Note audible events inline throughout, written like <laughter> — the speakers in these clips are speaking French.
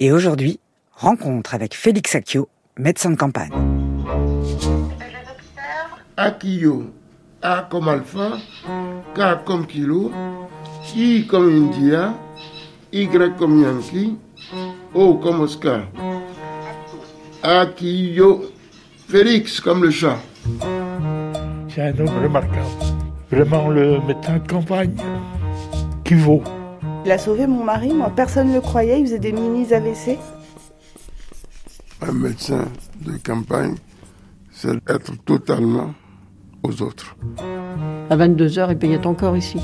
Et aujourd'hui, rencontre avec Félix Akio, médecin de campagne. Akio, A comme alpha, K comme kilo, I comme India, Y comme Yankee, O comme Oscar. Akio, Félix comme le chat. C'est un homme remarquable. Vraiment le médecin de campagne qui vaut. Il a sauvé mon mari, moi personne ne le croyait, il faisait des mini AVC. Un médecin de campagne, c'est être totalement aux autres. À 22h, il payait encore ici.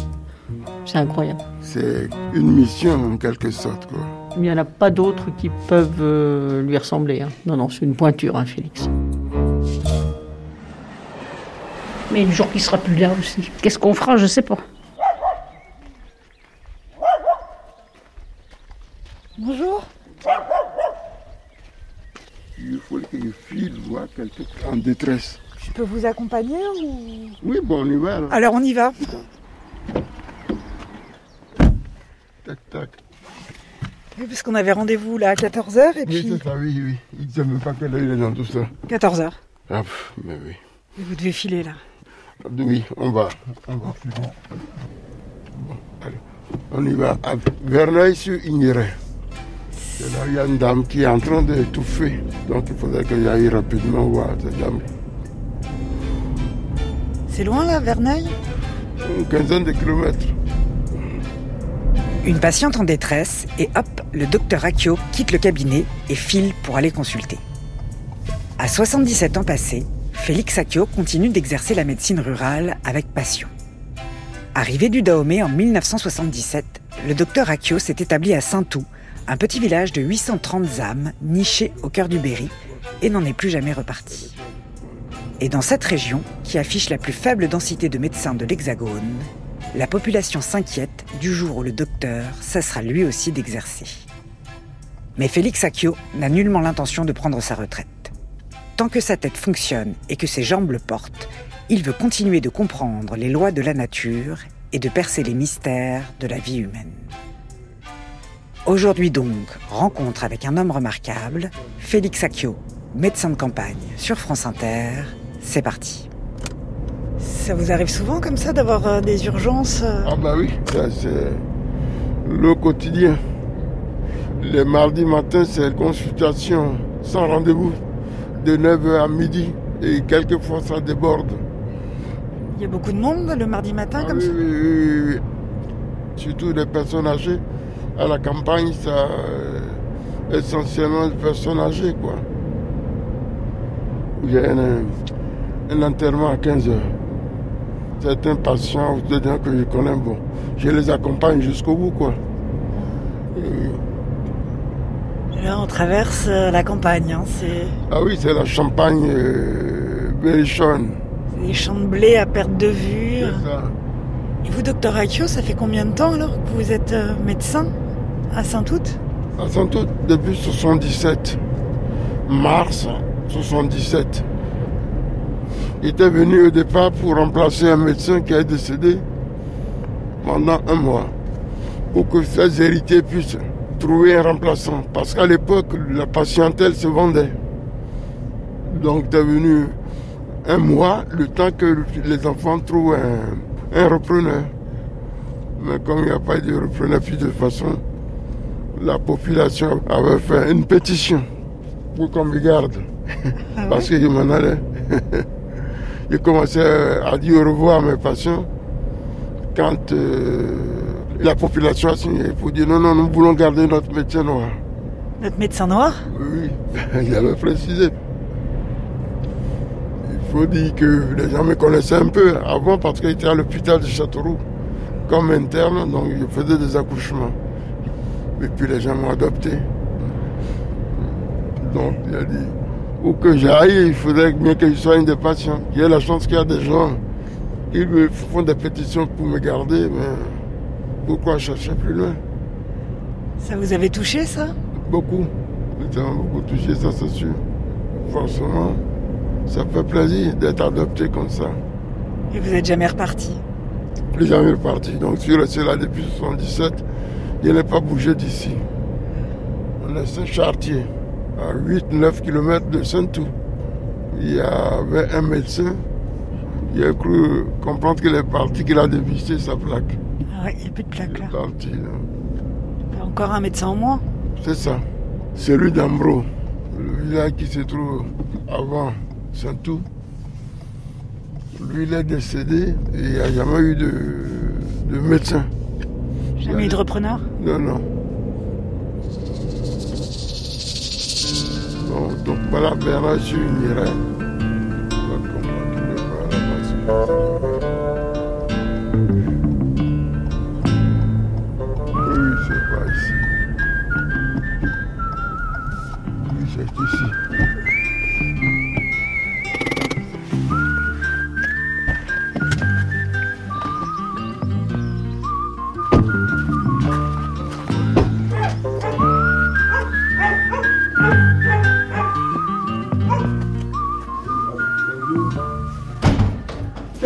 C'est incroyable. C'est une mission en quelque sorte. Quoi. Il n'y en a pas d'autres qui peuvent euh, lui ressembler. hein. Non, non, c'est une pointure, hein, Félix. Mais le jour qu'il sera plus là aussi, qu'est-ce qu'on fera? Je sais pas. Bonjour. Il faut que je file voir quelqu'un en détresse. Je peux vous accompagner ou... Oui, bon, on y va. alors. Alors on y va. Tac, tac. Oui, parce qu'on avait rendez-vous là à 14h et Oui, puis... c'est ça, oui, oui. Il ne sait même pas quelle heure il est dans tout ça. 14h. Ah, pff, mais oui. Et vous devez filer là. Oui, on va. On va. Bon, allez. On y va à Verneuil-sur-Igneray. Là il y a une dame qui est en train d'étouffer. Donc il faudrait que j'aille rapidement voir cette dame. C'est loin là, Verneuil? Une quinzaine de kilomètres. Une patiente en détresse et hop, le docteur Akio quitte le cabinet et file pour aller consulter. À 77 ans passés, Félix Akio continue d'exercer la médecine rurale avec passion. Arrivé du Dahomey en 1977, le docteur Akio s'est établi à Saint-Tout, un petit village de 830 âmes niché au cœur du Berry, et n'en est plus jamais reparti. Et dans cette région, qui affiche la plus faible densité de médecins de l'Hexagone, la population s'inquiète du jour où le docteur cessera lui aussi d'exercer. Mais Félix Akio n'a nullement l'intention de prendre sa retraite. Tant que sa tête fonctionne et que ses jambes le portent, il veut continuer de comprendre les lois de la nature et de percer les mystères de la vie humaine. Aujourd'hui donc, rencontre avec un homme remarquable, Félix Akio, médecin de campagne sur France Inter. C'est parti. Ça vous arrive souvent comme ça d'avoir euh, des urgences euh Ah bah oui, ça c'est le quotidien. Les mardis matins, c'est consultation sans rendez-vous de 9h à midi. Et quelquefois ça déborde. Il y a beaucoup de monde le mardi matin Ah comme oui, ça oui, oui, oui. Surtout les personnes âgées. À la campagne, ça euh, essentiellement des personnes âgées, quoi. Il y a un, un enterrement à 15 heures. Certains patients, je dire que je connais, bon, je les accompagne jusqu'au bout, quoi. Et- Là on traverse euh, la campagne, hein. c'est ah oui, c'est la champagne euh, berrichonne. des champs de blé à perte de vue. C'est ça. Et vous, docteur Akio, ça fait combien de temps alors que vous êtes euh, médecin? À Saint-Out À Santo, depuis 77, mars 77. Il était venu au départ pour remplacer un médecin qui est décédé pendant un mois, pour que ses héritiers puissent trouver un remplaçant. Parce qu'à l'époque, la patientèle se vendait. Donc, est venu un mois, le temps que les enfants trouvent un, un repreneur. Mais comme il n'y a pas de repreneur, puis de façon, la population avait fait une pétition pour qu'on me garde. Parce que je m'en allais. <laughs> J'ai commencé à dire au revoir à mes patients quand euh, la population a signé pour dire non, non, nous voulons garder notre médecin noir. Notre médecin noir? Oui, <laughs> il avait précisé. Il faut dire que les gens me connaissaient un peu avant parce qu'il était à l'hôpital de Châteauroux comme interne, donc je faisais des accouchements. Et puis les gens m'ont adopté. Donc il a dit, où que j'aille, il faudrait bien que je sois un des patients. Il y a la chance qu'il y a des gens qui me font des pétitions pour me garder, mais pourquoi chercher plus loin? Ça vous avait touché ça? Beaucoup. Ça m'a beaucoup touché, ça c'est sûr. Forcément, ça fait plaisir d'être adopté comme ça. Et vous êtes jamais reparti? Plus jamais reparti. Donc je suis resté là depuis 77. Je n'ai pas bougé d'ici. On les Saint-Chartier, à 8-9 km de Saint-Tout. Il y avait un médecin, il a cru comprendre qu'il est parti, qu'il a dévissé sa plaque. Ah ouais, il n'y a plus de plaque là. Il est parti. hein. Encore un médecin en moins. C'est ça. Celui d'Ambro, le village qui se trouve avant Saint-Tout. Lui, il est décédé et il n'y a jamais eu de, de médecin. Jamais eu de repreneur. Non, non. Bon, donc voilà sur une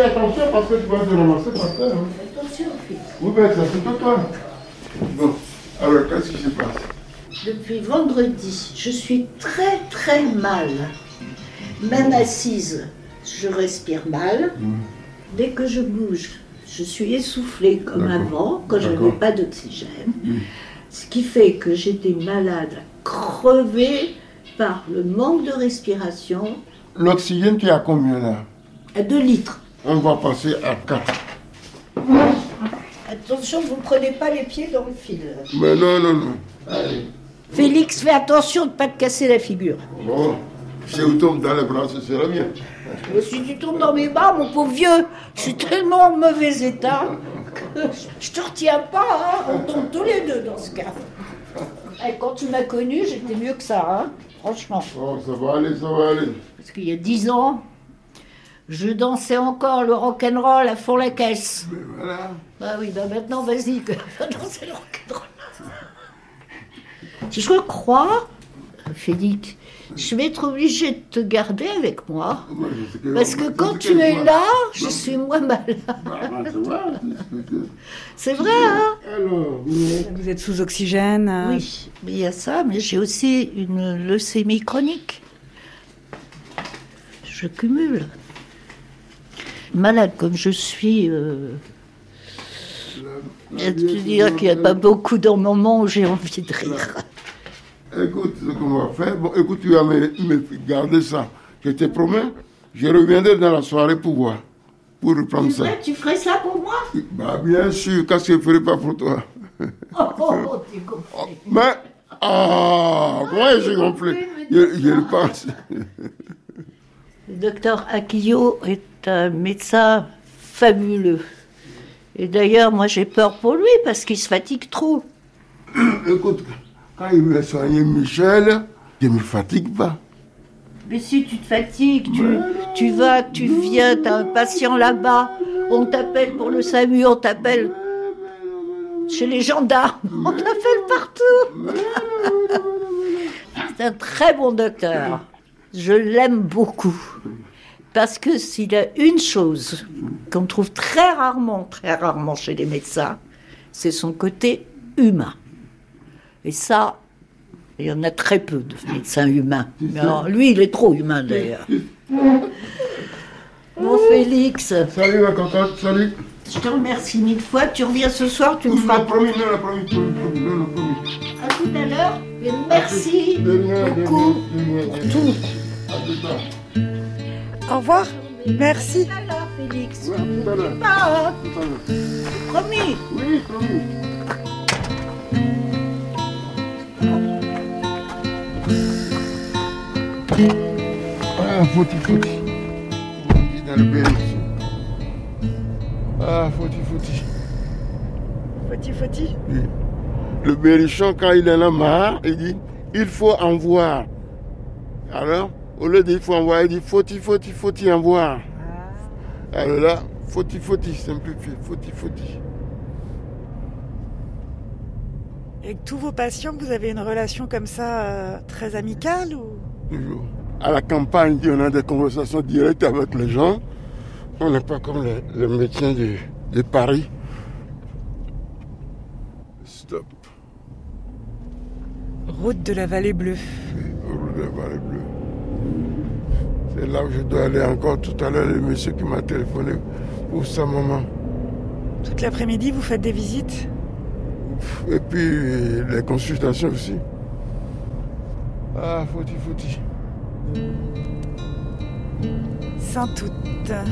attention parce que tu vas te ramasser par terre. hein. Attention, fils. Oui, ben, ça c'est toi. Bon, alors qu'est-ce qui se passe? Depuis vendredi, je suis très très mal. Même assise, je respire mal. Dès que je bouge, je suis essoufflée comme avant, quand je n'avais pas d'oxygène. Ce qui fait que j'étais malade, crevée par le manque de respiration L'oxygène, tu es à combien là? À 2 litres. On va passer à 4. Attention, vous ne prenez pas les pieds dans le fil. Mais non, non, non. Allez. Félix, fais attention de ne pas te casser la figure. Bon, si on tombe dans les bras, ce sera bien. Mais si tu tombes dans mes bras, mon pauvre vieux, je suis tellement en mauvais état que je te retiens pas, hein. on tombe tous les deux dans ce cas. Et quand tu m'as connu, j'étais mieux que ça, hein. franchement. Bon, ça va aller, ça va aller. Parce qu'il y a dix ans, je dansais encore le rock'n'roll à fond la caisse. Mais voilà. Bah oui, bah maintenant, vas-y, <laughs> va danser le rock'n'roll. Je crois, Félix, je vais être obligée de te garder avec moi. Sais que- Parce que quand tu es moi- là, je suis moins malade. Bah, bah, c'est vrai, hein Alors, oui. Vous êtes sous oxygène. euh, Oui, mais il y a ça, mais j'ai aussi une leucémie chronique. Je cumule. Malade comme je suis, euh, La- la tu vie, dire qu'il n'y a bon. pas beaucoup de moments où j'ai envie de rire. Écoute, ce qu'on va faire, bon, écoute, tu vas me, me garder ça. Je te promets, je reviendrai dans la soirée pour voir, pour reprendre ça. Tu ferais ça pour moi? Bah, bien sûr, qu'est-ce que je ne ferai pas pour toi? Oh, oh, oh, t'es compris. <laughs> Mais, ah, comment j'ai compris je, je le pense. <laughs> Le docteur Akio est un médecin fabuleux. Et d'ailleurs, moi j'ai peur pour lui parce qu'il se fatigue trop. <coughs> Écoute, quand il veut soigner Michel, je ne me fatigue pas. Mais si tu te fatigues, tu, tu vas, tu viens, t'as un patient là-bas, on t'appelle pour le SAMU, on t'appelle chez les gendarmes, <laughs> on t'appelle partout. <laughs> C'est un très bon docteur. Je l'aime beaucoup. Parce que s'il a une chose qu'on trouve très rarement, très rarement chez les médecins, c'est son côté humain. Et ça, il y en a très peu de médecins humains. Mais alors, lui, il est trop humain d'ailleurs. Bon, Félix, Salut ma cocotte, salut. je te remercie mille fois. Tu reviens ce soir, tu me feras promis, la promis, à tout à l'heure. Et merci beaucoup pour tout. Au revoir. Merci. À tout à l'heure, Félix. Promis. Oui, promis. Ah, fouti, fouti. On dit dans le berrichon. Ah, fouti, fouti. Foti, foti. Oui. Le berrichon, quand il en a marre, il dit il faut en voir. Alors, au lieu de il faut en voir, il dit faut-il, faut-il, faut-il en voir. Alors là, faut-il, faut-il, simplifié, faut-il, faut-il. Avec tous vos patients, vous avez une relation comme ça euh, très amicale ou? Toujours. À la campagne, on a des conversations directes avec les gens. On n'est pas comme les, les médecins de, de Paris. Stop. Route de la Vallée Bleue. Route de la Vallée Bleue. C'est là où je dois aller encore tout à l'heure, le monsieur qui m'a téléphoné pour sa maman. Toute l'après-midi, vous faites des visites? Et puis les consultations aussi. Ah, fouti, fouti. Saint-Août. Ça,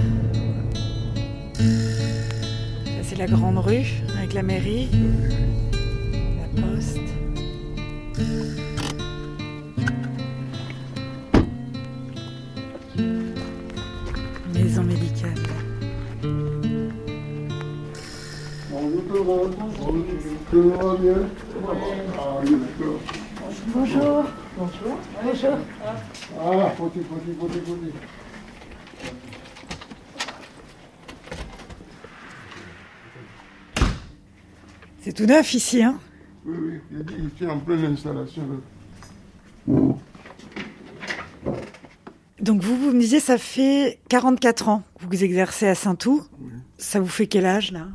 c'est la grande rue avec la mairie, la poste. D'accord. Bonjour. Bonjour. Bonjour. Ah, fouti, fouti, fouti, fouti. C'est tout neuf ici, hein Oui, oui, il est en pleine installation. Donc vous, vous me disiez, ça fait 44 ans que vous exercez à Saint-Ouen. Ça vous fait quel âge, là?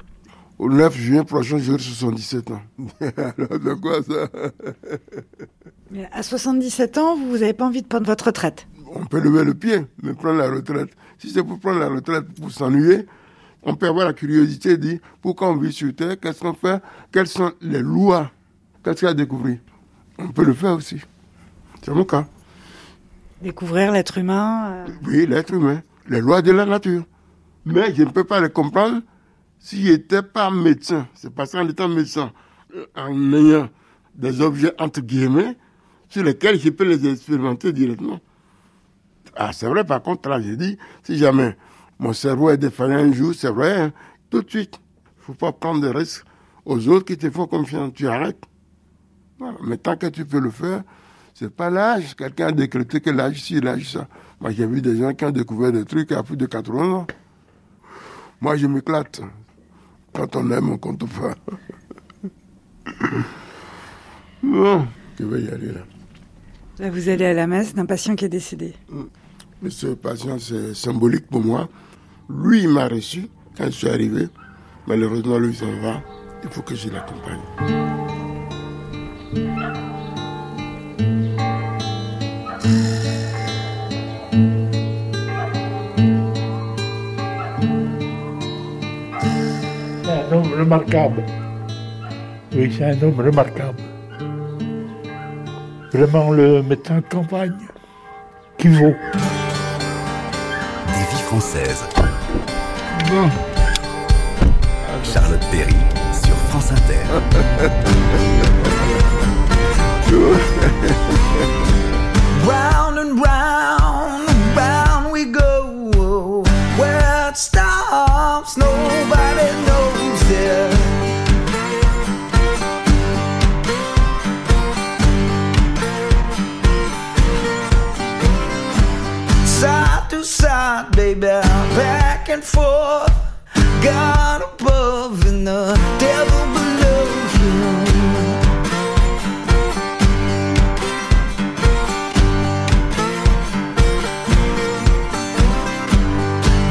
Au 9 juin prochain, j'aurai 77 ans. <laughs> Alors, de quoi ça? Mais À 77 ans, vous n'avez pas envie de prendre votre retraite? On peut lever le pied, mais prendre la retraite. Si c'est pour prendre la retraite pour s'ennuyer, on peut avoir la curiosité de dire pourquoi on vit sur Terre, qu'est-ce qu'on fait, quelles sont les lois, qu'est-ce qu'il y a à découvrir? On peut le faire aussi. C'est mon cas. Découvrir l'être humain euh, Oui, l'être humain, les lois de la nature. Mais je ne peux pas les comprendre si je n'étais pas médecin. C'est parce qu'en étant médecin, en ayant des objets entre guillemets, sur lesquels je peux les expérimenter directement. Ah, c'est vrai, par contre, là, j'ai dit, si jamais mon cerveau est défaillant un jour, c'est vrai, hein, tout de suite. Il ne faut pas prendre des risques aux autres qui te font confiance. Tu arrêtes. Voilà. Mais tant que tu peux le faire, c'est pas l'âge. Quelqu'un a décrété que l'âge ci, l'âge ça. Moi, j'ai vu des gens qui ont découvert des trucs à plus de 80 ans. Moi, je m'éclate. Quand on aime, on compte pas. <laughs> bon, je vais y aller là. Là, vous allez à la messe d'un patient qui est décédé. Mais ce patient, c'est symbolique pour moi. Lui, il m'a reçu quand je suis arrivé. Malheureusement, lui, s'en va. Il faut que je l'accompagne. Remarquable. Oui, c'est un homme remarquable. Vraiment le médecin de campagne qui vaut. Des vies françaises. Bon. Charlotte Perry sur France Inter. <laughs> and. God above and the devil below you.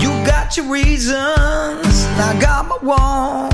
You got your reasons, I got my wants.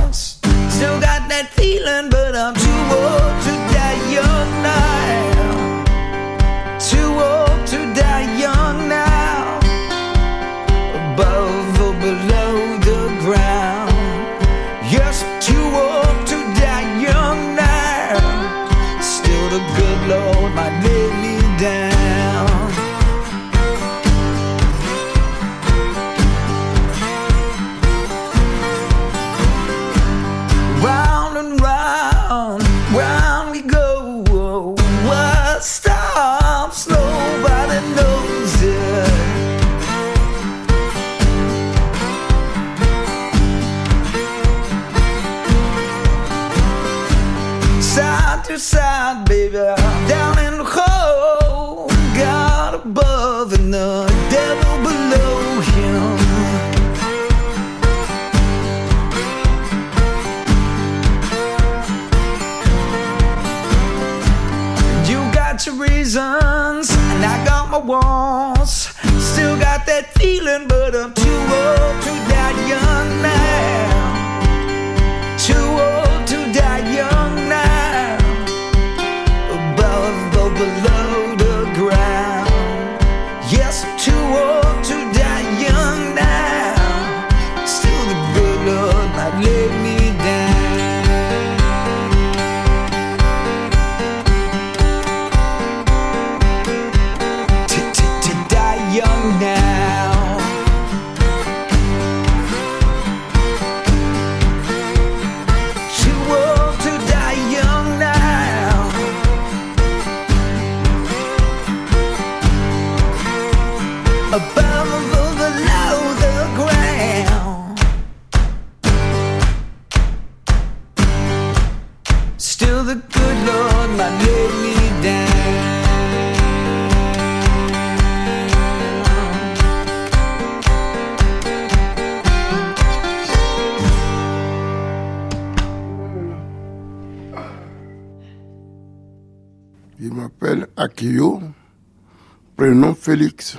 Félix,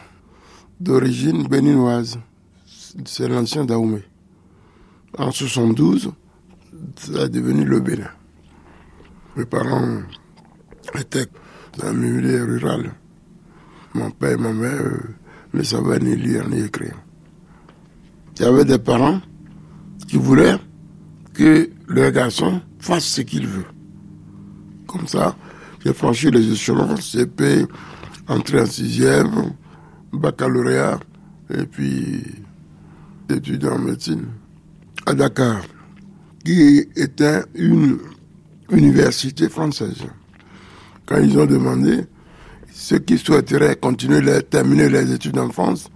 d'origine béninoise. C'est l'ancien Daoumé. En 72, ça a devenu le Bénin. Mes parents étaient dans le milieu rural. Mon père et ma mère euh, ne savaient ni lire ni écrire. Il des parents qui voulaient que leur garçon fasse ce qu'il veut. Comme ça, j'ai franchi les échelons, CP, entré en sixième, baccalauréat, et puis études en médecine à Dakar, qui était une université française. Quand ils ont demandé ceux qui souhaiteraient continuer à terminer les études en France,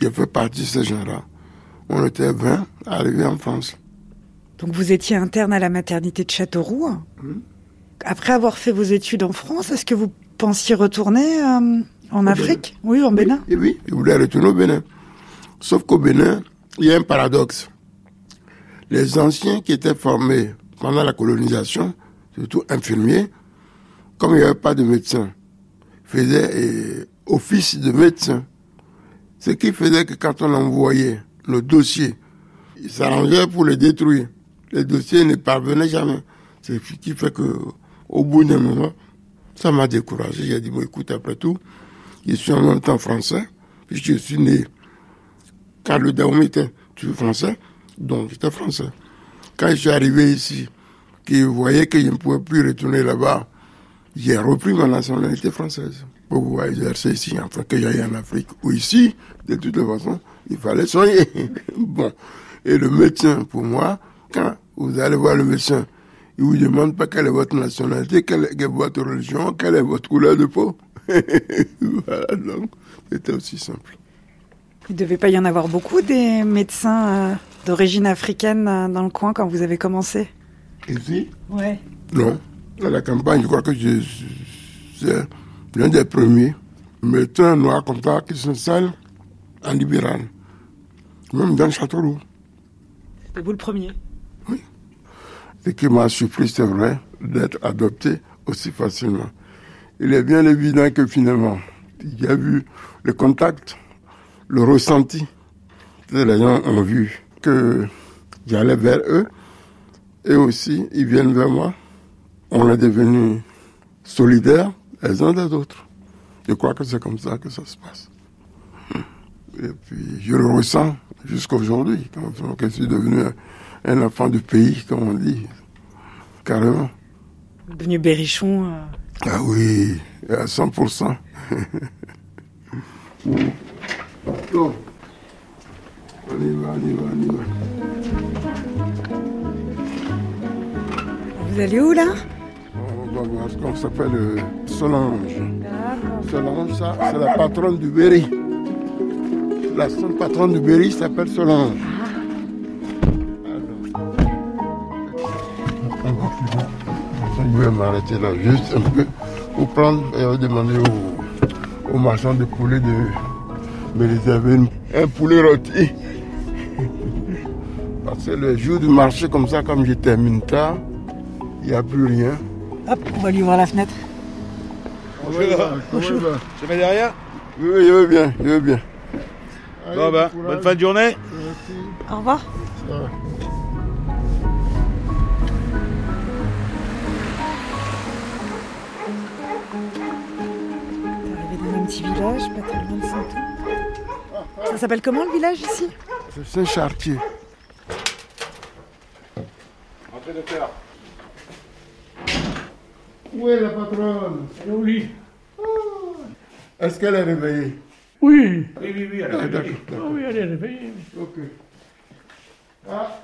j'ai fait partie de ces gens-là. On était 20 arrivés en France. Donc vous étiez interne à la maternité de Châteauroux. Après avoir fait vos études en France, est-ce que vous pensiez retourner euh, en Afrique Oui, en Bénin. Et oui, il voulait retourner au Bénin. Sauf qu'au Bénin, il y a un paradoxe. Les anciens qui étaient formés pendant la colonisation, surtout infirmiers, comme il n'y avait pas de médecin, faisaient euh, office de médecin. Ce qui faisait que quand on envoyait nos dossiers, ils s'arrangeaient pour les détruire. Les dossiers ne parvenaient jamais. C'est ce qui fait que, au bout d'un moment, ça m'a découragé. J'ai dit, bon, écoute, après tout, je suis en même temps français, puis je suis né. Quand le Dahomey était français, donc j'étais français. Quand je suis arrivé ici, qu'ils voyaient que je ne pouvais plus retourner là-bas, j'ai repris ma nationalité française pour pouvoir exercer ici, enfin que j'aille en Afrique. Ou ici, de toute façon, il fallait soigner. <laughs> bon. Et le médecin, pour moi, quand vous allez voir le médecin, il vous demande pas quelle est votre nationalité, quelle est votre religion, quelle est votre couleur de peau. <laughs> voilà, donc, c'était aussi simple. Il ne devait pas y en avoir beaucoup des médecins euh, d'origine africaine euh, dans le coin quand vous avez commencé Ici? Ouais. Non. À la campagne, je crois que c'est l'un des premiers médecins noirs comme ça qui s'installent en libéral. Même dans Châteauroux. C'était vous le premier. Ce qui m'a surpris, c'est vrai, d'être adopté aussi facilement. Il est bien évident que finalement, il y a vu le contact, le ressenti. Les gens ont vu que j'allais vers eux et aussi ils viennent vers moi. On est devenus solidaires les uns des autres. Je crois que c'est comme ça que ça se passe. Et puis je le ressens jusqu'à aujourd'hui, quand je suis devenu un, enfant du pays, comme on dit, carrément. Devenu berrichon. euh, Ah oui, à 100%. <laughs> Bon. On y va, on y va, on y va. Vous allez où là? On va voir ce qu'on s'appelle euh, Solange. Solange, ça, c'est la patronne du Berry. La seule patronne du Berry s'appelle Solange. Je vais m'arrêter là juste un peu pour prendre et demander au, au marchand de poulet de me réserver une- un poulet rôti. <laughs> Parce que le jour du marché comme ça, comme je termine tard, il n'y a plus rien. Hop, on va lui ouvrir la fenêtre. Comment il va Je mets derrière? Oui, oui, je veux bien, je veux bien. Bon bah, bonne fin de journée. Au revoir. S'appelle comment le village ici? C'est Saint-Chartier. Entrez, docteur. Où est la patronne? Elle est au lit. Est-ce qu'elle est réveillée? Oui. Oui, oui, oui, elle Ah, a D'accord. réveillé. Ah oui, elle est réveillée. Ok. Ah.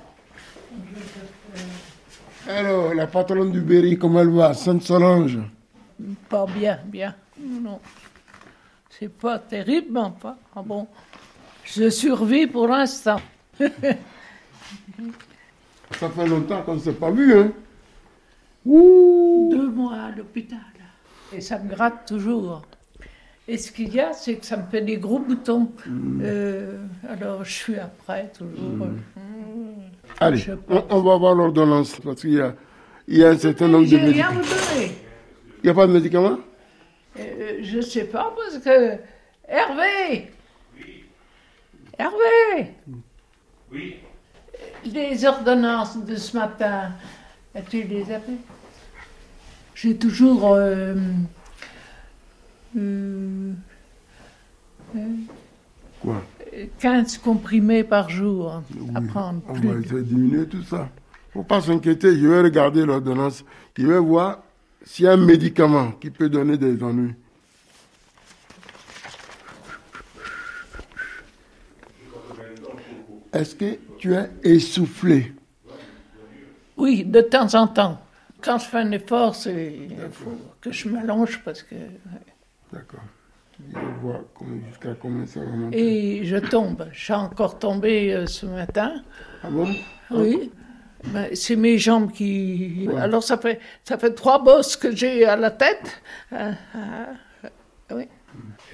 Alors, la patronne du Berry, comment elle va? Sainte-Solange Pas bien, bien. Non. C'est pas terrible, mais pas. Ah bon. Je survis pour l'instant. <laughs> Ça fait longtemps qu'on ne s'est pas vu, hein Deux mois à l'hôpital. Et ça me gratte toujours. Et ce qu'il y a, c'est que ça me fait des gros boutons. Euh, alors je suis après, toujours. euh, Allez, Je on, on va voir l'ordonnance, parce qu'il y a, il y a un certain nombre de J'ai rien à médicaments. vous donner. Il n'y a pas de médicaments? Euh, je sais pas parce que. Hervé Hervé Oui? Les ordonnances de ce matin, tu les avais J'ai toujours. euh, euh, euh, Quoi? 15 comprimés par jour à prendre. On plus va essayer de diminuer tout ça. faut pas s'inquiéter, je vais regarder l'ordonnance. Je vais voir s'il y a un médicament qui peut donner des ennuis. Est-ce que tu es essoufflé? Oui, de temps en temps. Quand je fais un effort, c'est- il faut que je m'allonge parce que. D'accord. Je combien- jusqu'à combien ça va monter? Et je tombe. Suis encore tombé euh, ce matin. Ah bon? Oui. Ben, c'est mes jambes qui. Alors ça fait, ça fait trois bosses que j'ai à la tête. Ah, ah, oui.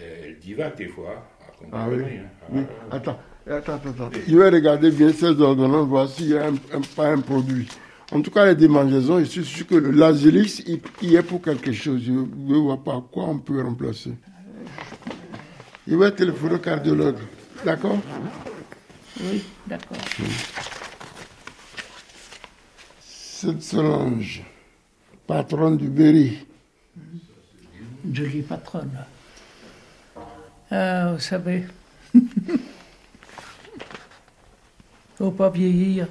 Elle divague des fois. Ah oui. hein. oui. Attends, attends, attends. attends. Je vais regarder bien ces ordonnances, voir s'il y a un, un- pas un produit. En tout cas, les démangeaisons, je suis sûr que le Lazélix, il, il est pour quelque chose. Je ne vois pas quoi on peut remplacer. Je vais téléphoner au cardiologue. D'accord? Oui, d'accord. Cette Solange, patronne du Berry. Jolie patronne. Ah, vous savez. <laughs> Faut pas vieillir.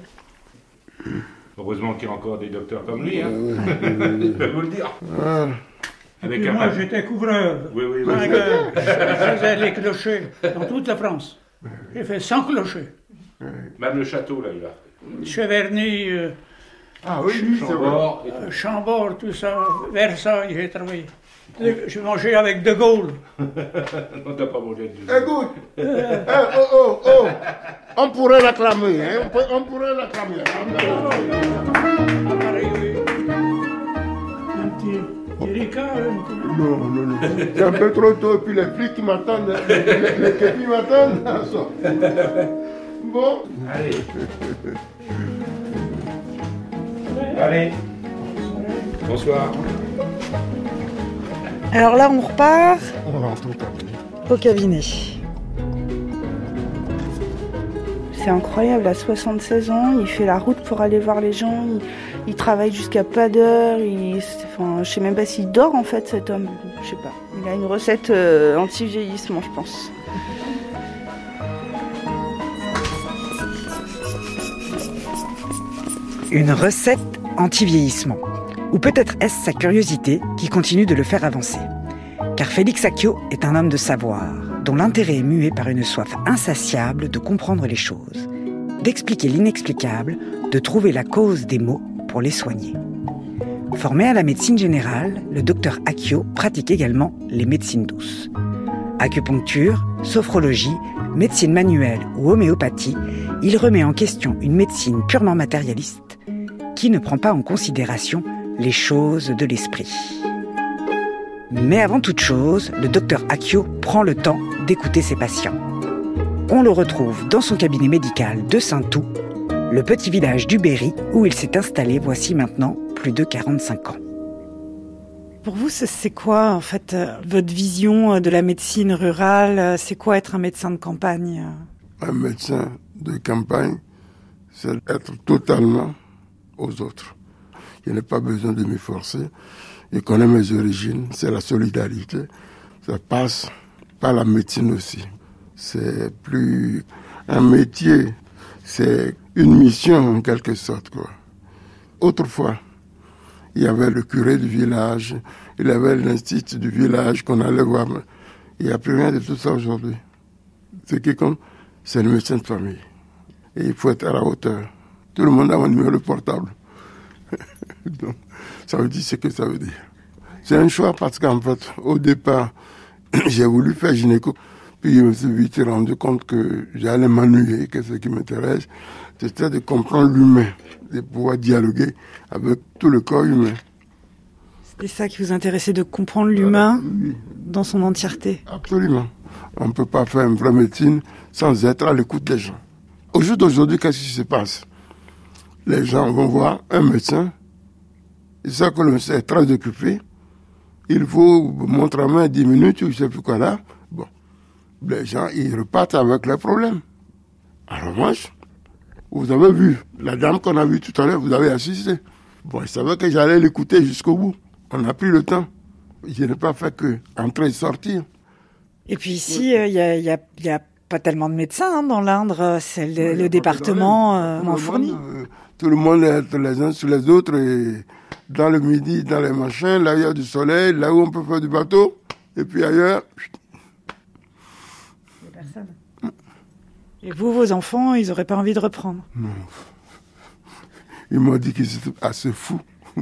Heureusement qu'il y a encore des docteurs comme lui. Hein. oui, <laughs> Je peux vous le dire. Avec Et un moi, j'étais couvreur. Oui, oui, oui. Je faisais les clochers dans toute la France. J'ai fait 100 clochers. Même le château, là, il a. Cheverny, euh, ah oui, lui, c'est vrai. Euh, Chambord, tout ça, Versailles, j'ai travaillé. J'ai mangé avec De Gaulle. <laughs> On t'a pas mangé de Écoute, Eh, oh, oh, oh. on pourrait l'acclamer, hein, on, peut- on pourrait l'acclamer. Un petit Non, non, non. C'est un peu trop tôt, et puis les flics qui m'attendent, les, les, les képis m'attendent. Bon, Allez. Allez. Bonsoir. Alors là, on repart on rentre au cabinet. au cabinet. C'est incroyable, à 76 ans, il fait la route pour aller voir les gens, il, il travaille jusqu'à pas d'heure, il, enfin, je sais même pas s'il dort en fait cet homme, je sais pas. Il a une recette euh, anti-vieillissement, je pense. Une recette anti-vieillissement. Ou peut-être est-ce sa curiosité qui continue de le faire avancer. Car Félix Accio est un homme de savoir, dont l'intérêt est mué par une soif insatiable de comprendre les choses, d'expliquer l'inexplicable, de trouver la cause des maux pour les soigner. Formé à la médecine générale, le docteur Accio pratique également les médecines douces. Acupuncture, sophrologie, médecine manuelle ou homéopathie, il remet en question une médecine purement matérialiste qui ne prend pas en considération les choses de l'esprit. Mais avant toute chose, le docteur Akio prend le temps d'écouter ses patients. On le retrouve dans son cabinet médical de Saint-Tout, le petit village du Berry où il s'est installé voici maintenant plus de 45 ans. Pour vous, c'est- quoi en fait euh, votre vision euh, de la médecine rurale? Euh, C'est quoi être un médecin de campagne? Un médecin de campagne, c'est être totalement aux autres. Je n'ai pas besoin de me forcer. Je connais mes origines, c'est la solidarité. Ça passe pas la médecine aussi. C'est plus un métier, c'est une mission en quelque sorte. Quoi. Autrefois, il y avait le curé du village, il y avait l'institut du village qu'on allait voir. Il n'y a plus rien de tout ça aujourd'hui. Ce qui compte, c'est le médecin de famille. Et il faut être à la hauteur. Tout le monde a un numéro portable. Donc, ça veut dire ce que ça veut dire. C'est un choix parce qu'en fait, au départ, <clears throat> j'ai voulu faire gynéco. Puis je me suis vite rendu compte que j'allais m'ennuyer, que ce qui m'intéresse, c'était de comprendre l'humain, de pouvoir dialoguer avec tout le corps humain. C'était ça qui vous intéressait, de comprendre l'humain dans son entièreté. Absolument. On ne peut pas faire une vraie médecine sans être à l'écoute des gens. Au jour d'aujourd'hui, qu'est-ce qui se passe? Les gens vont voir un médecin, savent que le est très occupé, il faut montrer à main 10 minutes, ou je ne sais plus quoi là. Bon, les gens, ils repartent avec leurs problèmes. Alors moi, vous avez vu, la dame qu'on a vue tout à l'heure, vous avez assisté. Bon, je savais que j'allais l'écouter jusqu'au bout. On a pris le temps. Je n'ai pas fait que entrer et sortir. Et puis ici, il n'y a, y a, y a, pas tellement de médecins hein, dans l'Indre. C'est le, le département euh, en fournit. Euh, tout le monde est les uns sur les autres. Et dans le midi, dans les machins, là il y a du soleil, là où on peut faire du bateau. Et puis ailleurs... Il n'y a personne. Et vous, vos enfants, ils n'auraient pas envie de reprendre Non. Ils m'ont dit qu'ils étaient assez fous. <laughs>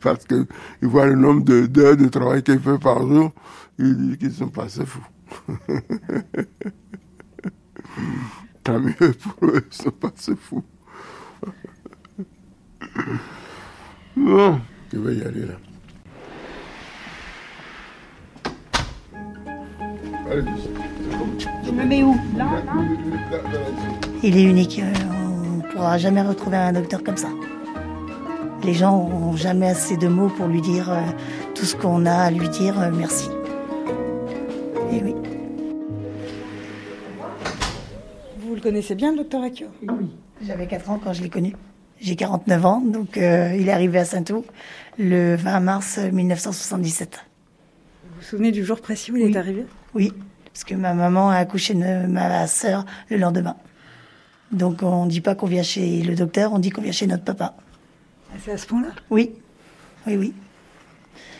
Parce qu'ils voient le nombre d'heures de, de, travail qu'ils font par jour, ils disent qu'ils sont pas assez fous. <laughs> Tant mieux pour eux, ils sont pas assez fous. Bon, je vais y aller là. Allez, Je me mets où? Là, là? Il est unique. On ne pourra jamais retrouver un docteur comme ça. Les gens n'ont jamais assez de mots pour lui dire euh, tout ce qu'on a à lui dire euh, merci. Et oui. Vous le connaissez bien, le docteur Akio Oui. J'avais 4 ans quand je l'ai connu. J'ai 49 ans, donc euh, il est arrivé à Saint-Ouen le 20 mars 1977. Vous vous souvenez du jour précis où il oui. est arrivé? Oui, parce que ma maman a accouché de ma sœur le lendemain. Donc on ne dit pas qu'on vient chez le docteur, on dit qu'on vient chez notre papa. Ah, C'est à ce point-là? Oui, oui, oui.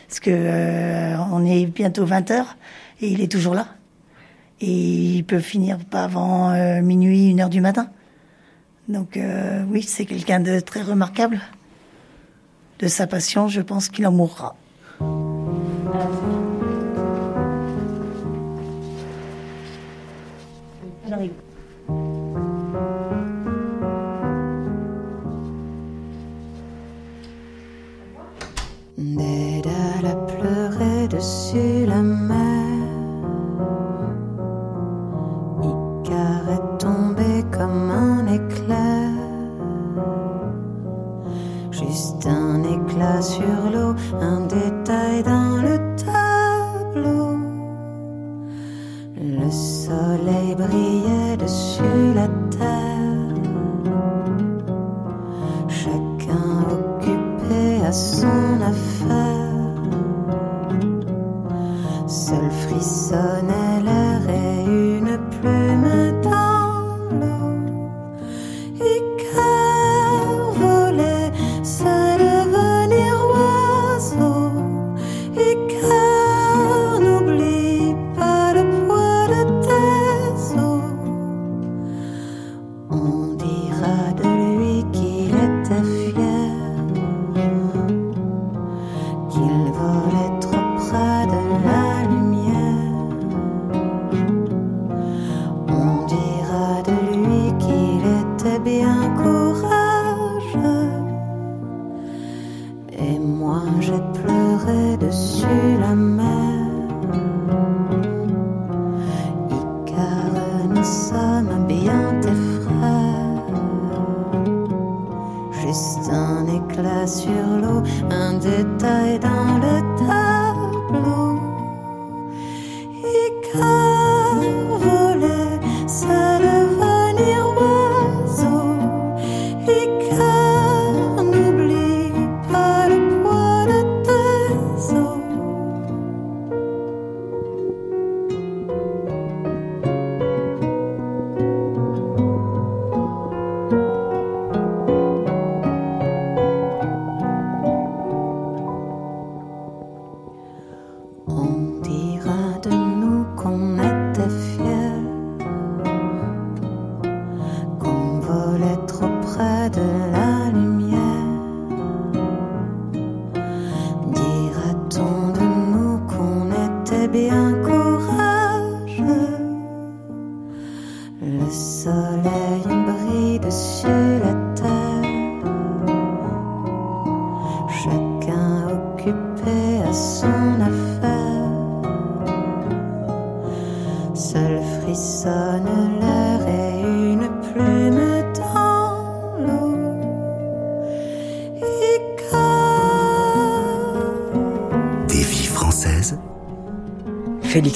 Parce que euh, on est bientôt 20 heures et il est toujours là. Et il peut finir pas avant euh, minuit, une heure du matin. Donc euh, oui, c'est quelqu'un de très remarquable. De sa passion, je pense qu'il en mourra. J'arrive. Dédale a pleuré dessus la mer.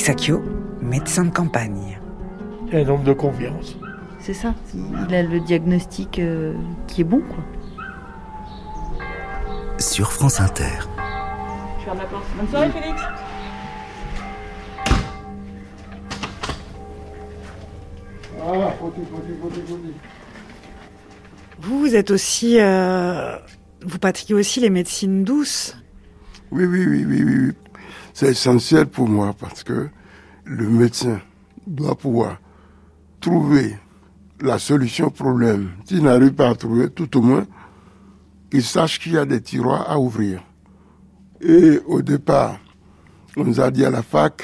Félix Accio, médecin de campagne. Il y a un homme de confiance. C'est ça. Il a le diagnostic euh, qui est bon, quoi. sur France Inter. Je ferme la porte. Bonne soirée, Félix. Ah. Vous, vous êtes aussi... euh, vous pratiquez aussi les médecines douces. Oui, oui, oui, oui, oui. C'est essentiel pour moi parce que le médecin doit pouvoir trouver la solution au problème. S'il n'arrive pas à trouver, tout au moins, qu'il sache qu'il y a des tiroirs à ouvrir. Et au départ, on nous a dit à la fac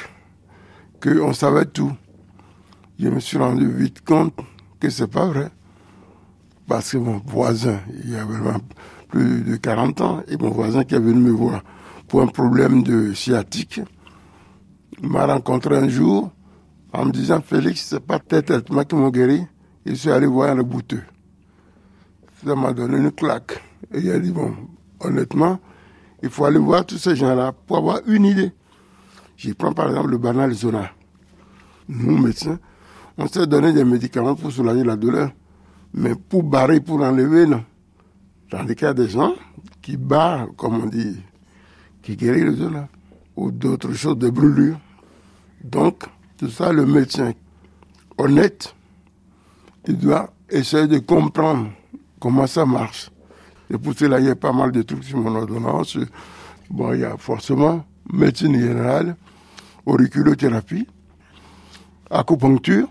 qu'on savait tout. Je me suis rendu vite compte que c'est pas vrai. Parce que mon voisin, il y a vraiment plus de 40 ans, et mon voisin qui est venu me voir pour un problème de sciatique, m'a rencontré un jour en me disant Félix, c'est pas tes traitements qui m'ont guéri. Je suis allé voir le bouteux. Ça m'a donné une claque. Et il a dit bon, honnêtement, il faut aller voir tous ces gens-là pour avoir une idée. Je prends par exemple le banal zona. Nous, médecins, on s'est donné des médicaments pour soulager la douleur. Mais pour barrer, pour enlever, non. Qu'il y a des gens qui barrent, comme on dit, qui guérit le zona. Ou d'autres choses, de brûlures. Donc, tout ça, le médecin honnête, il doit essayer de comprendre comment ça marche. Et pour cela, il y a pas mal de trucs sur mon ordonnance. Bon, il y a forcément médecine générale, auriculothérapie, acupuncture,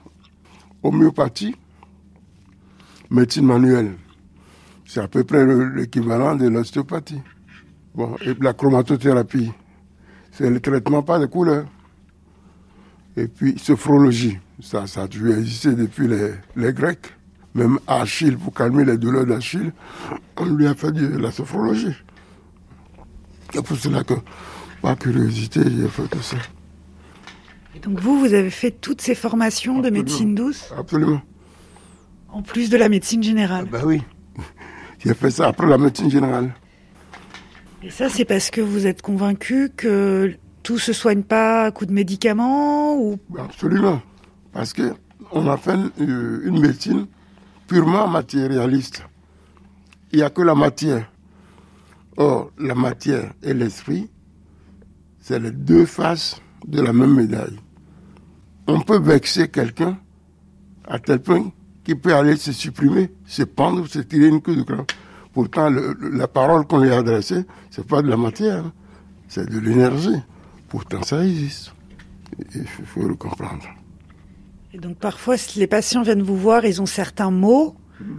homéopathie, médecine manuelle. C'est à peu près le- l'équivalent de l'ostéopathie. Bon, et la chromatothérapie, c'est le traitement par les couleurs. Et puis, sophrologie, ça, ça a dû exister depuis les, les Grecs. Même Achille, pour calmer les douleurs d'Achille, <coughs> on lui a fait de la sophrologie. C'est pour cela que, par curiosité, j'ai fait tout ça. Et donc vous, vous avez fait toutes ces formations de médecine douce, Absolument. en plus de la médecine générale. Ben oui. <laughs> J'ai fait ça après la médecine générale. Et ça, c'est parce que vous êtes convaincu que tout se soigne pas à coup de médicaments ou Absolument. Parce que on a fait euh, une médecine purement matérialiste. Il n'y a que la matière. Or, la matière et l'esprit, c'est les deux faces de la même médaille. On peut vexer quelqu'un à tel point qu'il peut aller se supprimer, se pendre, se tirer une queue de crabe. Pourtant, le- la parole qu'on lui a adressée, c'est pas de la matière, c'est de l'énergie. Pourtant, ça existe. Il faut- le comprendre. Et donc parfois, si les patients viennent vous voir, ils ont certains mots,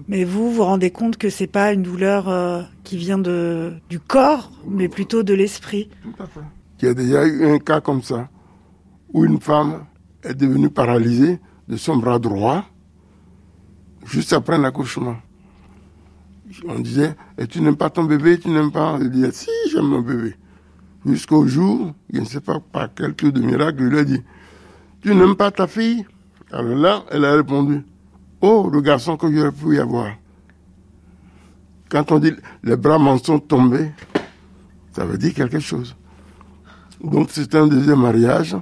mais vous vous rendez compte que c'est pas une douleur euh, qui vient de du corps, mais plutôt de l'esprit. Il y a déjà eu un cas comme ça, où une femme est devenue paralysée de son bras droit, juste après l'accouchement. On disait, et tu n'aimes pas ton bébé, tu n'aimes pas... Elle disait, si, j'aime mon bébé. Jusqu'au jour, je ne sais pas par quel tour de miracle, il lui a dit, tu n'aimes pas ta fille? Alors là, elle a répondu, oh, le garçon que j'aurais pu y avoir. Quand on dit, les bras m'en sont tombés, ça veut dire quelque chose. Donc c'est un deuxième mariage.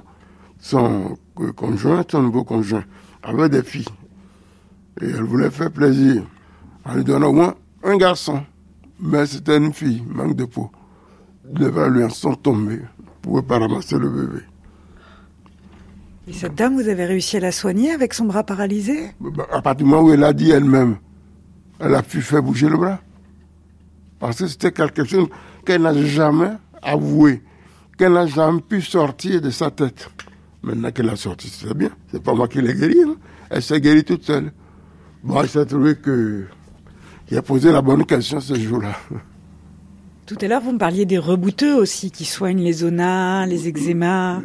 Son conjoint, son nouveau conjoint, avait des filles. Et elle voulait faire plaisir en lui donnant au moins un garçon. Mais c'était une fille, manque de peau. Les en sont tombés. Ne pouvait pas ramasser le bébé. Et cette dame, vous avez réussi à la soigner avec son bras paralysé? Bah, À partir du moment où elle a dit elle-même, elle a pu faire bouger le bras. Parce que c'était quelque chose qu'elle n'a jamais avoué, qu'elle n'a jamais pu sortir de sa tête. Maintenant qu'elle a sorti, c'est bien. C'est pas moi qui l'ai guérie. hein. Elle s'est guérie toute seule. Bon, il s'est trouvé que j'ai posé la bonne question ce jour-là. Tout à l'heure, vous me parliez des rebouteux aussi, qui soignent les zonas, les eczémas.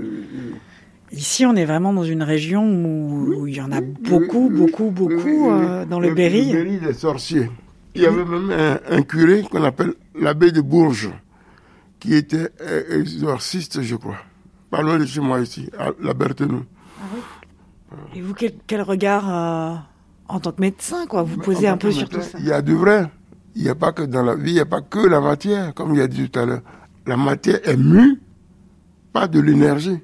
Ici, on est vraiment dans une région où, où il y en a beaucoup, beaucoup, beaucoup euh, dans le Berry. Le Berry des sorciers. Il y avait même un, un curé qu'on appelle l'abbé de Bourges, qui était euh, exorciste, je crois. Pas loin de chez moi ici, à la Berthenou. Et vous, quel, quel regard euh, en tant que médecin, quoi Vous posez un peu sur tout ça Il y a du vrai. Il n'y a pas que dans la vie, il n'y a pas que la matière, comme il a dit tout à l'heure. La matière est mue, pas de l'énergie.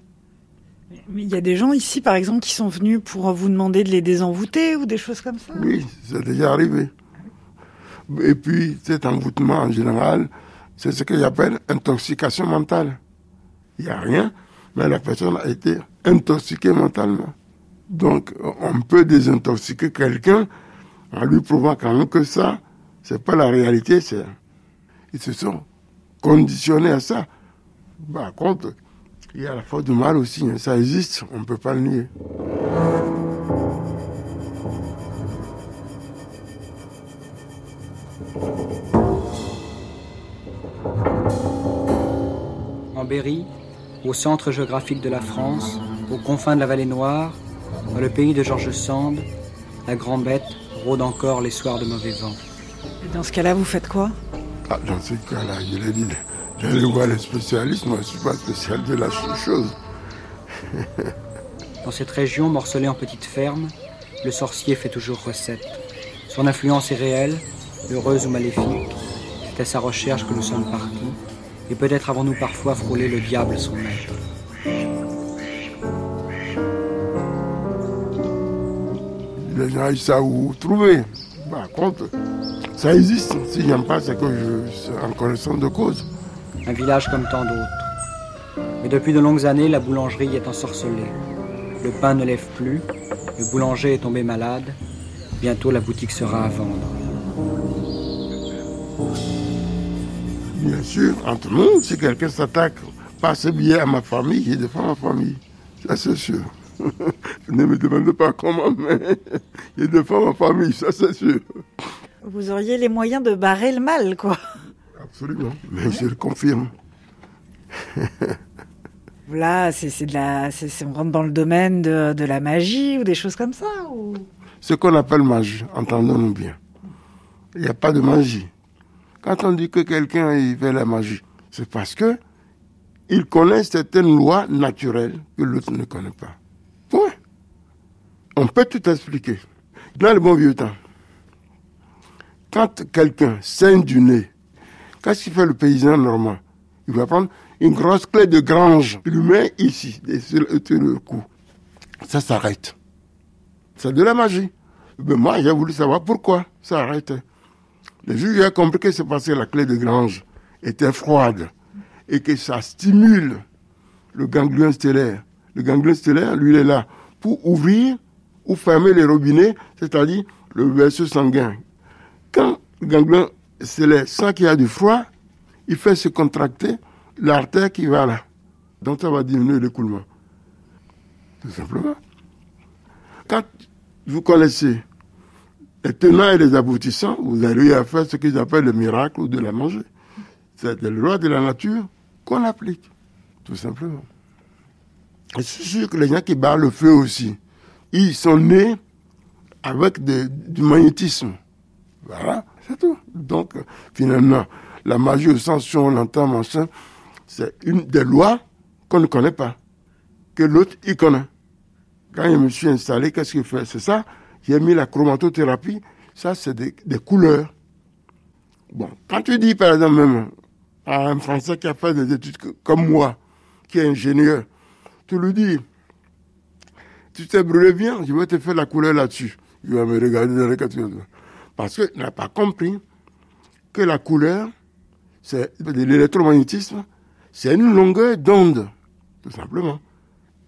Mais il y a des gens ici, par exemple, qui sont venus pour vous demander de les désenvoûter ou des choses comme ça Oui, c'est déjà arrivé. Et puis, cet envoûtement, en général, c'est ce qu'ils appellent intoxication mentale. Il n'y a rien, mais la personne a été intoxiquée mentalement. Donc, on peut désintoxiquer quelqu'un en lui prouvant quand même que ça, c'est pas la réalité. Ils se sont conditionnés à ça. Par contre, il y a la faute du mal aussi, hein. ça existe, on ne peut pas le nier. En Berry, au centre géographique de la France, aux confins de la vallée Noire, dans le pays de Georges Sand, la grande bête rôde encore les soirs de mauvais vent. Et dans ce cas-là, vous faites quoi? Ah, dans ce cas-là, je l'ai dit, j'allais voir les spécialistes, moi je ne suis pas spécial de la chose. Dans cette région morcelée en petites fermes, le sorcier fait toujours recette. Son influence est réelle, heureuse ou maléfique. C'est à sa recherche que nous sommes partis, et peut-être avons-nous parfois frôlé le diable son maître. Les gens, ils savent où trouver. Par contre, ça existe. Si j'aime pas, c'est que je suis en connaissance de cause. Un village comme tant d'autres. Mais depuis de longues années, la boulangerie est ensorcelée. Le pain ne lève plus, le boulanger est tombé malade. Bientôt, la boutique sera à vendre. Bien sûr, entre nous, si quelqu'un s'attaque pas assez bien à ma famille, je défends ma famille. Ça, c'est sûr. <laughs> ne me demandez pas comment, mais je défends ma famille, ça, c'est sûr. Vous auriez les moyens de barrer le mal, quoi. Absolument, mais je le confirme. <laughs> Là, c'est de la, c'est- c'est- on rentre dans le domaine de, de la magie ou des choses comme ça. Ou... Ce qu'on appelle magie, entendons-nous bien. Il n'y a pas de magie. Quand on dit que quelqu'un il fait la magie, c'est parce que il connaît certaines lois naturelles que l'autre ne connaît pas. On peut tout expliquer. Dans le bon vieux temps, quand quelqu'un saigne du nez, qu'est-ce qu'il fait le paysan normand Il va prendre une grosse clé de grange, il le met ici, sur le cou. Ça s'arrête. C'est de la magie. Mais moi, j'ai voulu savoir pourquoi ça arrêtait. Le juge a compris que c'est parce que la clé de grange était froide et que ça stimule le ganglion stellaire. Le ganglion stellaire, lui, il est là pour ouvrir ou fermer les robinets, c'est-à-dire le vaisseau sanguin. Quand le ganglion stellaire sent qu'il y a du froid, il fait se contracter l'artère qui va là. Donc ça va diminuer l'écoulement. Tout simplement. Quand vous connaissez les tenants et les aboutissants, vous arrivez à faire ce qu'ils appellent le miracle de la manger. C'est des lois de la nature qu'on applique, tout simplement. Et je suis sûr que les gens qui barrent le feu aussi, ils sont nés avec du magnétisme. Voilà, c'est tout. Donc, finalement, la magie au sens où on l'entend, machin, c'est une des lois qu'on ne connaît pas, que l'autre, il connaît. Quand je me suis installé, qu'est-ce qu'il fait? C'est ça, j'ai mis la chromatothérapie, ça, c'est des, des couleurs. Bon, quand tu dis, par exemple, même à un Français qui a fait des études comme moi, qui est ingénieur, tu lui dis, tu t'es brûlé bien, je vais te faire la couleur là-dessus. Il va me regarder dans les quatre. Parce qu'il n'a pas compris que la couleur, c'est l'électromagnétisme, c'est une longueur d'onde, tout simplement.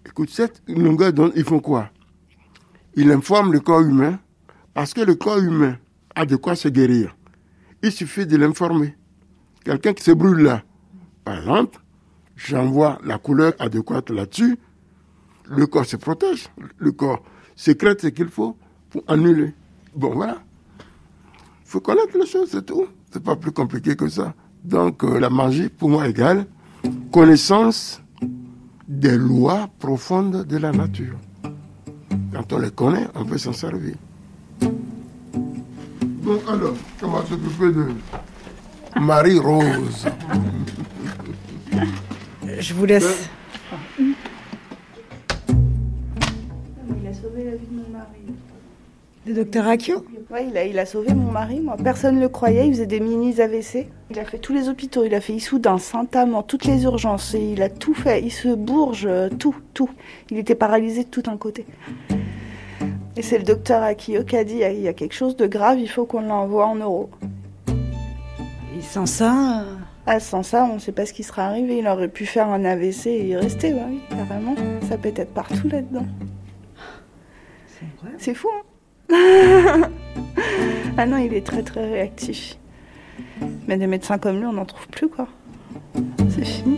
Écoute, cette longueur d'onde, ils font quoi? Il informe le corps humain, parce que le corps humain a de quoi se guérir. Il suffit de l'informer. Quelqu'un qui se brûle là, par exemple, j'envoie la couleur adéquate là-dessus, le corps se protège, le corps sécrète ce qu'il faut pour annuler. Bon, voilà. Il faut connaître les choses, c'est tout. C'est pas plus compliqué que ça. Donc, euh, la magie, pour moi, égale connaissance des lois profondes de la nature. Quand on les connaît, on peut s'en servir. Bon, alors, on va s'occuper de Marie-Rose. Je vous laisse. Sauvé la vie de mon mari. Le docteur Akio Ouais, il a, il a sauvé mon mari, moi. Personne ne le croyait, il faisait des mini AVC. Il a fait tous les hôpitaux, il a fait Issoudun, Saint-Amand, toutes les urgences, et il a tout fait. Il se bourge, euh, tout, tout. Il était paralysé de tout un côté. Et c'est le docteur Akio qui a dit, il y a quelque chose de grave, il faut qu'on l'envoie en euros. Et sans ça... euh, Ah, sans ça, on ne sait pas ce qui sera arrivé. Il aurait pu faire un AVC et y rester, ouais, oui, carrément. Ça peut être partout là-dedans. C'est fou, hein <laughs> Ah non, il est très très réactif. Mais des médecins comme lui, on n'en trouve plus, quoi. C'est fini.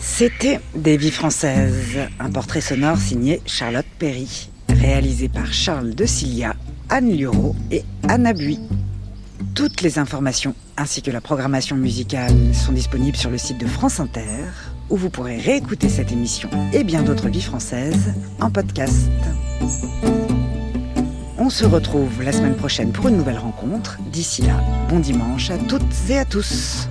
C'était Des vies françaises, un portrait sonore signé Charlotte Perry, réalisé par Charles de Cilia, Anne Lureau et Anna Bui. Toutes les informations ainsi que la programmation musicale sont disponibles sur le site de France Inter, où vous pourrez réécouter cette émission et bien d'autres vies françaises en podcast. On se retrouve la semaine prochaine pour une nouvelle rencontre. D'ici là, bon dimanche à toutes et à tous.